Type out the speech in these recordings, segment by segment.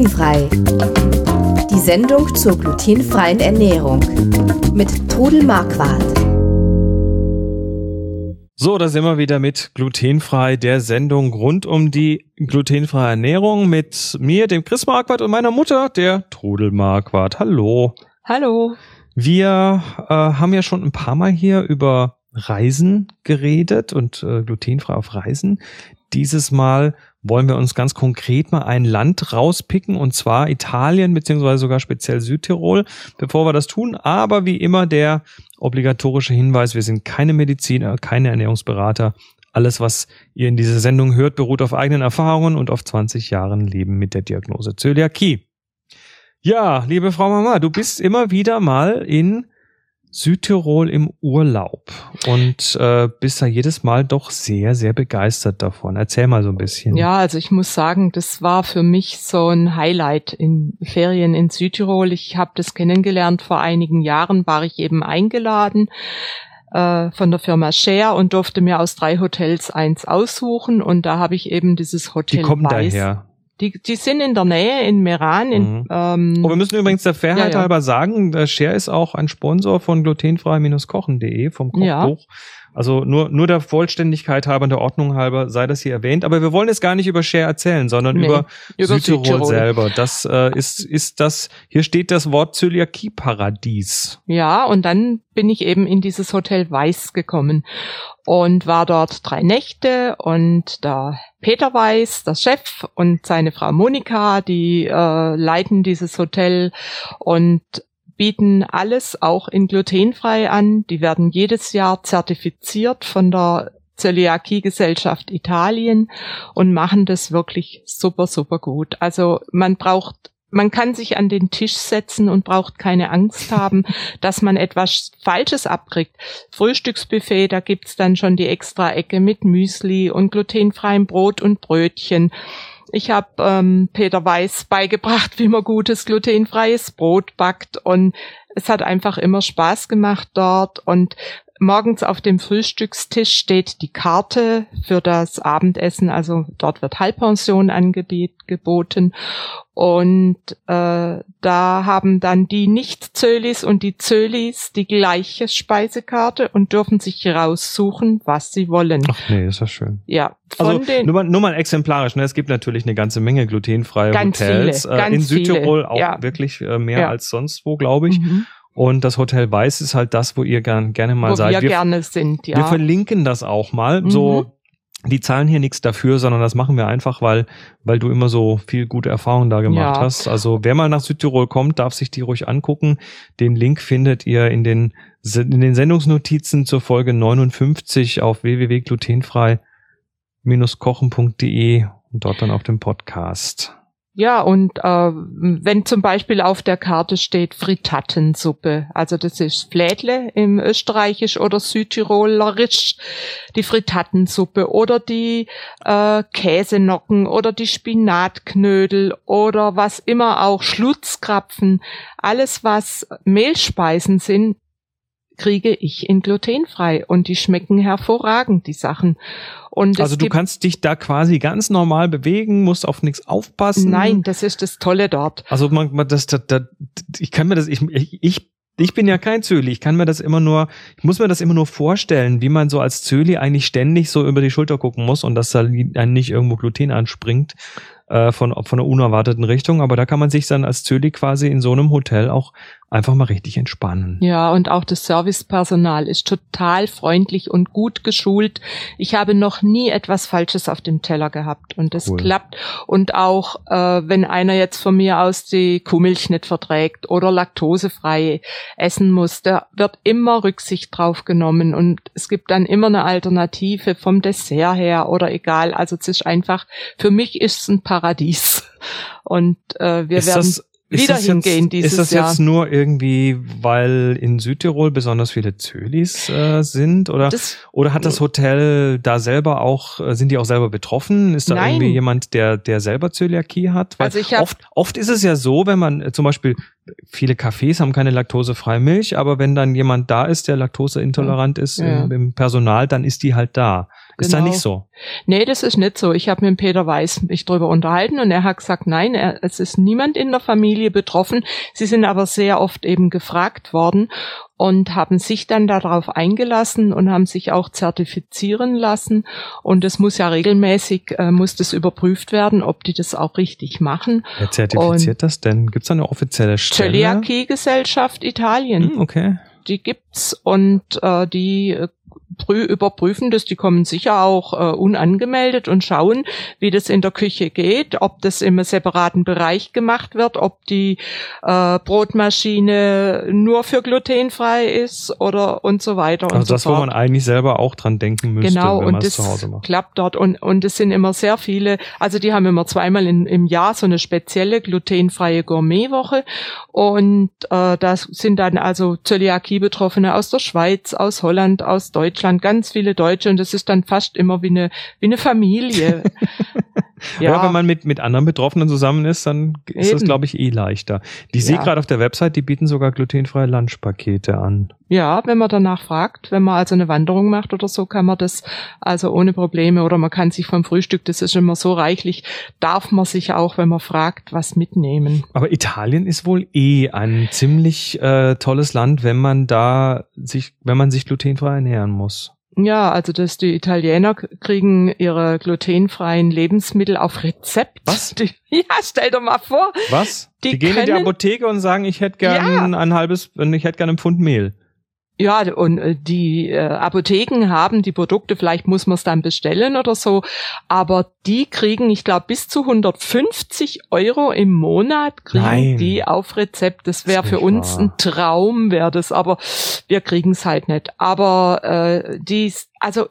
Glutenfrei. Die Sendung zur glutenfreien Ernährung mit Trudel Marquardt. So, da sind wir wieder mit Glutenfrei, der Sendung rund um die glutenfreie Ernährung mit mir, dem Chris Marquardt und meiner Mutter, der Trudel Marquardt. Hallo. Hallo. Wir äh, haben ja schon ein paar Mal hier über Reisen geredet und äh, glutenfrei auf Reisen. Dieses Mal wollen wir uns ganz konkret mal ein Land rauspicken und zwar Italien beziehungsweise sogar speziell Südtirol, bevor wir das tun. Aber wie immer der obligatorische Hinweis, wir sind keine Mediziner, keine Ernährungsberater. Alles, was ihr in dieser Sendung hört, beruht auf eigenen Erfahrungen und auf 20 Jahren Leben mit der Diagnose Zöliakie. Ja, liebe Frau Mama, du bist immer wieder mal in Südtirol im Urlaub und äh, bist da jedes Mal doch sehr, sehr begeistert davon. Erzähl mal so ein bisschen. Ja, also ich muss sagen, das war für mich so ein Highlight in Ferien in Südtirol. Ich habe das kennengelernt. Vor einigen Jahren war ich eben eingeladen äh, von der Firma Share und durfte mir aus drei Hotels eins aussuchen und da habe ich eben dieses Hotel Die kommen Weiß. daher. Die, die sind in der Nähe in Meran. In, mhm. ähm, oh, wir müssen übrigens der Fairheit ja, ja. halber sagen, der Share ist auch ein Sponsor von glutenfrei-kochen.de vom Kochbuch. Ja. Also nur, nur der Vollständigkeit halber, der Ordnung halber sei das hier erwähnt. Aber wir wollen jetzt gar nicht über Share erzählen, sondern nee, über, über Südtirol, Südtirol, selber. Das äh, ist, ist das, hier steht das Wort Zöliakie-Paradies. Ja, und dann bin ich eben in dieses Hotel Weiß gekommen und war dort drei Nächte und der Peter Weiß, der Chef und seine Frau Monika, die äh, leiten dieses Hotel und bieten alles auch in glutenfrei an. Die werden jedes Jahr zertifiziert von der Zöliakie-Gesellschaft Italien und machen das wirklich super, super gut. Also man braucht man kann sich an den Tisch setzen und braucht keine Angst haben, dass man etwas Falsches abkriegt. Frühstücksbuffet, da gibt's dann schon die extra Ecke mit Müsli und glutenfreiem Brot und Brötchen. Ich habe ähm, Peter Weiß beigebracht, wie man gutes glutenfreies Brot backt. Und es hat einfach immer Spaß gemacht dort. Und morgens auf dem Frühstückstisch steht die Karte für das Abendessen, also dort wird Halbpension angeboten und äh, da haben dann die Nicht-Zölis und die Zölis die gleiche Speisekarte und dürfen sich raussuchen, was sie wollen. Ach nee, ist ja schön. Ja. also nur, mal, nur mal exemplarisch, ne? es gibt natürlich eine ganze Menge glutenfreie ganz Hotels. Viele, äh, in Südtirol viele, auch ja. wirklich äh, mehr ja. als sonst wo, glaube ich. Mhm. Und das Hotel Weiß ist halt das, wo ihr gern, gerne mal wo seid. Wir, wir gerne sind, ja. Wir verlinken das auch mal. Mhm. So, die zahlen hier nichts dafür, sondern das machen wir einfach, weil, weil du immer so viel gute Erfahrungen da gemacht ja. hast. Also wer mal nach Südtirol kommt, darf sich die ruhig angucken. Den Link findet ihr in den, in den Sendungsnotizen zur Folge 59 auf www.glutenfrei-kochen.de und dort dann auf dem Podcast. Ja, und äh, wenn zum Beispiel auf der Karte steht Fritattensuppe, also das ist Flädle im Österreichisch oder Südtirolerisch, die Fritattensuppe oder die äh, Käsenocken oder die Spinatknödel oder was immer auch Schlutzkrapfen, alles was Mehlspeisen sind, kriege ich in glutenfrei und die schmecken hervorragend, die Sachen. Und also du kannst dich da quasi ganz normal bewegen, musst auf nichts aufpassen. Nein, das ist das Tolle dort. Also man, man das, das, das, ich kann mir das, ich, ich ich bin ja kein Zöli. Ich kann mir das immer nur, ich muss mir das immer nur vorstellen, wie man so als Zöli eigentlich ständig so über die Schulter gucken muss und dass da nicht irgendwo Gluten anspringt äh, von, von einer unerwarteten Richtung. Aber da kann man sich dann als Zöli quasi in so einem Hotel auch einfach mal richtig entspannen. Ja, und auch das Servicepersonal ist total freundlich und gut geschult. Ich habe noch nie etwas Falsches auf dem Teller gehabt und das cool. klappt. Und auch äh, wenn einer jetzt von mir aus die Kuhmilch nicht verträgt oder laktosefrei essen muss, da wird immer Rücksicht drauf genommen und es gibt dann immer eine Alternative vom Dessert her oder egal. Also es ist einfach, für mich ist es ein Paradies. Und äh, wir ist werden das, wieder hingehen jetzt, dieses Ist das Jahr. jetzt nur irgendwie, weil in Südtirol besonders viele Zölis äh, sind? Oder, das, oder hat das Hotel da selber auch, äh, sind die auch selber betroffen? Ist da Nein. irgendwie jemand, der, der selber Zöliakie hat? Weil also ich hab, oft, oft ist es ja so, wenn man äh, zum Beispiel viele Cafés haben keine laktosefreie Milch, aber wenn dann jemand da ist, der laktoseintolerant ist Ja. Im, im Personal, dann ist die halt da. Ist da Genau. nicht so. Nee, das ist nicht so. Ich habe mit Peter Weiß mich drüber unterhalten und er hat gesagt, nein, er, es ist niemand in der Familie betroffen. Sie sind aber sehr oft eben gefragt worden und haben sich dann darauf eingelassen und haben sich auch zertifizieren lassen. Und es muss ja regelmäßig, äh, muss das überprüft werden, ob die das auch richtig machen. Wer zertifiziert das denn? Gibt es da eine offizielle Stelle? Zöliakie-Gesellschaft Italien. Hm, okay. die gibt's und äh, die überprüfen das, die kommen sicher auch äh, unangemeldet und schauen, wie das in der Küche geht, ob das im separaten Bereich gemacht wird, ob die äh, Brotmaschine nur für glutenfrei ist oder und so weiter und Also so das, wo fort. man eigentlich selber auch dran denken müsste, Genau, wenn man und es das zu Hause macht. klappt dort. Und, und es sind immer sehr viele, also die haben immer zweimal in, im Jahr so eine spezielle glutenfreie Gourmetwoche. Und äh, da sind dann also Zöliakie-Betroffene aus der Schweiz, aus Holland, aus Deutschland, ganz viele Deutsche. Und das ist dann fast immer wie eine, wie eine Familie. Ja, wenn man mit, mit anderen Betroffenen zusammen ist, dann ist das, Eben. glaube ich, eh leichter. Die sehe Ja. gerade auf der Website, die bieten sogar glutenfreie Lunchpakete an. Ja, wenn man danach fragt, wenn man also eine Wanderung macht oder so, kann man das also ohne Probleme oder man kann sich vom Frühstück, das ist immer so reichlich, darf man sich auch, wenn man fragt, was mitnehmen. Aber Italien ist wohl eh ein ziemlich äh, tolles Land, wenn man da sich, wenn man sich glutenfrei ernähren muss. Ja, also dass die Italiener kriegen ihre glutenfreien Lebensmittel auf Rezept. Was? Die, ja, stell dir mal vor. Was? Die gehen in die können- Apotheke und sagen, ich hätte gern ein halbes, ich hätte gern einen Pfund Mehl. Ja, und äh, die äh, Apotheken haben die Produkte, vielleicht muss man es dann bestellen oder so, aber die kriegen, ich glaube, bis zu 150 Euro im Monat kriegen Nein. die auf Rezept. Das wäre für uns wahr. ein Traum, wäre das, aber wir kriegen es halt nicht. Aber äh, die, also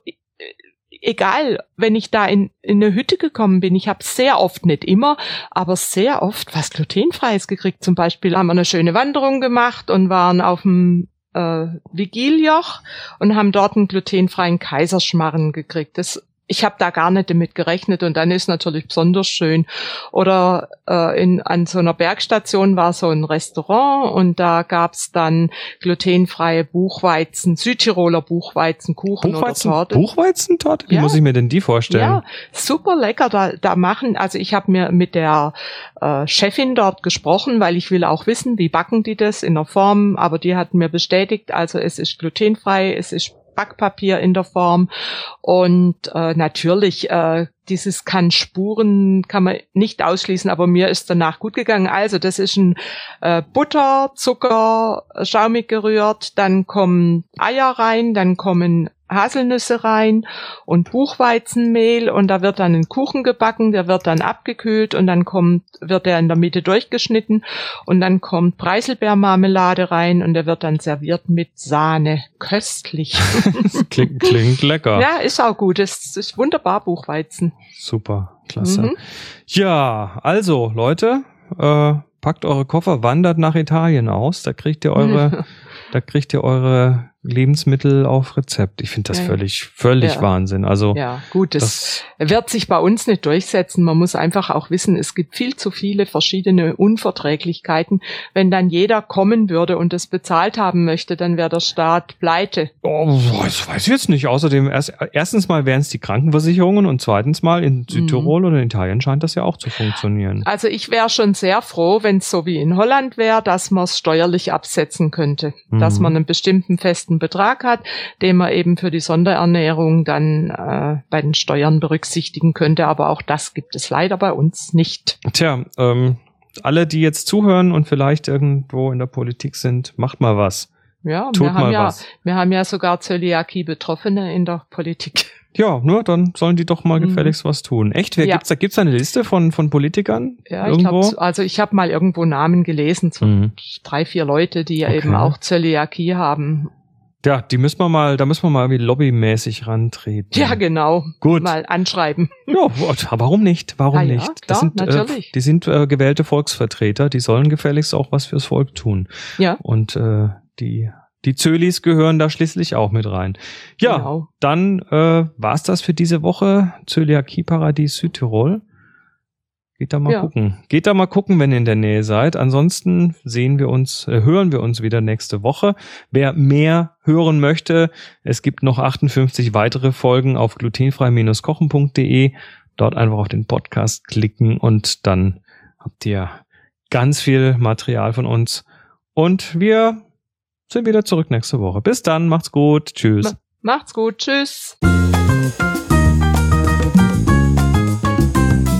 egal, wenn ich da in, in eine Hütte gekommen bin, ich habe sehr oft, nicht immer, aber sehr oft was glutenfreies gekriegt. Zum Beispiel haben wir eine schöne Wanderung gemacht und waren auf dem äh, Vigiljoch und haben dort einen glutenfreien Kaiserschmarren gekriegt. Das ich habe da gar nicht damit gerechnet und dann ist natürlich besonders schön. Oder äh, in, an so einer Bergstation war so ein Restaurant und da gab's dann glutenfreie Buchweizen, Südtiroler Buchweizenkuchen Buchweizen, oder Torte. Buchweizentorte? Wie Ja. muss ich mir denn die vorstellen? Ja, super lecker. Da, da machen, also ich habe mir mit der äh, Chefin dort gesprochen, weil ich will auch wissen, wie backen die das in der Form. Aber die hat mir bestätigt, also es ist glutenfrei, es ist Backpapier in der Form und äh, natürlich äh, dieses kann Spuren kann man nicht ausschließen, aber mir ist danach gut gegangen. Also das ist ein äh, Butter, Zucker, schaumig gerührt, dann kommen Eier rein, dann kommen Haselnüsse rein und Buchweizenmehl und da wird dann ein Kuchen gebacken, der wird dann abgekühlt und dann kommt, wird er in der Mitte durchgeschnitten und dann kommt Preiselbeermarmelade rein und der wird dann serviert mit Sahne. Köstlich. Das klingt, klingt lecker. ja, ist auch gut. Es ist wunderbar, Buchweizen. Super, klasse. Mhm. Ja, also Leute, äh, packt eure Koffer, wandert nach Italien aus. Da kriegt ihr eure, da kriegt ihr eure Lebensmittel auf Rezept. Ich finde das Ja, völlig, völlig Ja. Wahnsinn. Also Ja, gut, das, das, wird sich bei uns nicht durchsetzen. Man muss einfach auch wissen, es gibt viel zu viele verschiedene Unverträglichkeiten. Wenn dann jeder kommen würde und das bezahlt haben möchte, dann wäre der Staat pleite. oh, das weiß ich jetzt nicht. Außerdem erst, erstens mal wären es die Krankenversicherungen und zweitens mal in Südtirol oder in Italien scheint das ja auch zu funktionieren. Also ich wäre schon sehr froh, wenn es so wie in Holland wäre, dass man es steuerlich absetzen könnte. Dass Mhm. man einen bestimmten festen Betrag hat, den man eben für die Sonderernährung dann äh, bei den Steuern berücksichtigen könnte. Aber auch das gibt es leider bei uns nicht. Tja, ähm, alle, die jetzt zuhören und vielleicht irgendwo in der Politik sind, macht mal was. Ja, Tut wir haben mal ja, was. wir haben ja sogar Zöliakie-Betroffene in der Politik. Ja, nur dann sollen die doch mal Mhm. gefälligst was tun. Echt? Wer Ja. gibt's da? Gibt's da eine Liste von von Politikern Ja, ich irgendwo? glaube, also ich habe mal irgendwo Namen gelesen, so Mhm. drei, vier Leute, die ja Okay. eben auch Zöliakie haben. Ja, die müssen wir mal, da müssen wir mal irgendwie lobbymäßig rantreten. Ja, genau. Gut. Mal anschreiben. Ja, warum nicht? Warum Ah ja, nicht? klar, das sind, natürlich. Äh, die sind äh, gewählte Volksvertreter, die sollen gefälligst auch was fürs Volk tun. Ja, Und äh, die die Zölis gehören da schließlich auch mit rein. Ja, genau. dann äh, war's das für diese Woche. Zöliakie Paradies Südtirol. Geht da mal Ja. gucken. Geht da mal gucken, wenn ihr in der Nähe seid. Ansonsten sehen wir uns, äh, hören wir uns wieder nächste Woche. Wer mehr hören möchte, es gibt noch 58 weitere Folgen auf glutenfrei-kochen.de. Dort einfach auf den Podcast klicken und dann habt ihr ganz viel Material von uns. Und wir sind wieder zurück nächste Woche. Bis dann, macht's gut. Tschüss. Macht's gut. Tschüss.